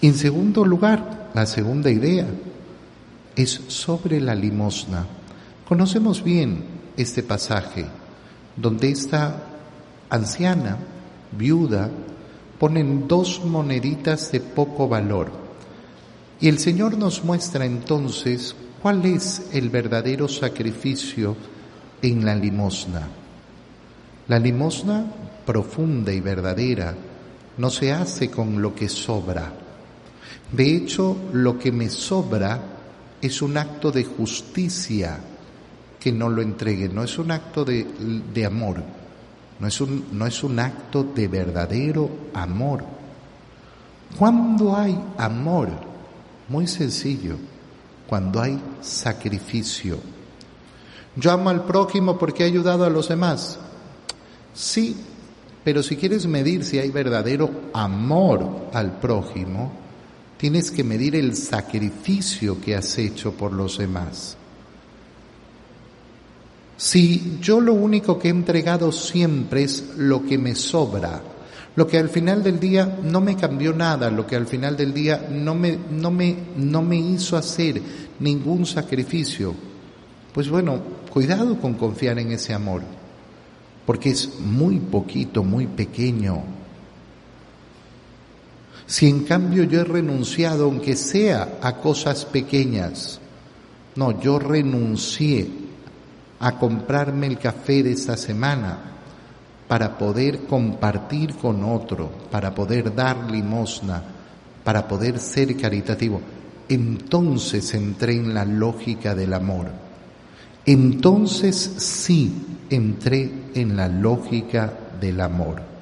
En segundo lugar, la segunda idea es sobre la limosna. Conocemos bien este pasaje donde esta anciana, viuda, ponen dos moneditas de poco valor. Y el Señor nos muestra entonces cuál es el verdadero sacrificio en la limosna. La limosna profunda y verdadera no se hace con lo que sobra. De hecho, lo que me sobra es un acto de justicia que no lo entregue, no es un acto de, amor, no es, un, no es un acto de verdadero amor. ¿Cuándo hay amor? Muy sencillo, cuando hay sacrificio. Yo amo al prójimo porque ha ayudado a los demás. Sí, pero si quieres medir si hay verdadero amor al prójimo, tienes que medir el sacrificio que has hecho por los demás. Si yo lo único que he entregado siempre es lo que me sobra, lo que al final del día no me cambió nada, lo que al final del día no me, no me, no me hizo hacer ningún sacrificio, pues bueno, cuidado con confiar en ese amor, porque es muy poquito, muy pequeño. Si en cambio yo he renunciado, aunque sea a cosas pequeñas, no, yo renuncié a comprarme el café de esta semana para poder compartir con otro, para poder dar limosna, para poder ser caritativo. Entonces entré en la lógica del amor. Entonces sí entré en la lógica del amor.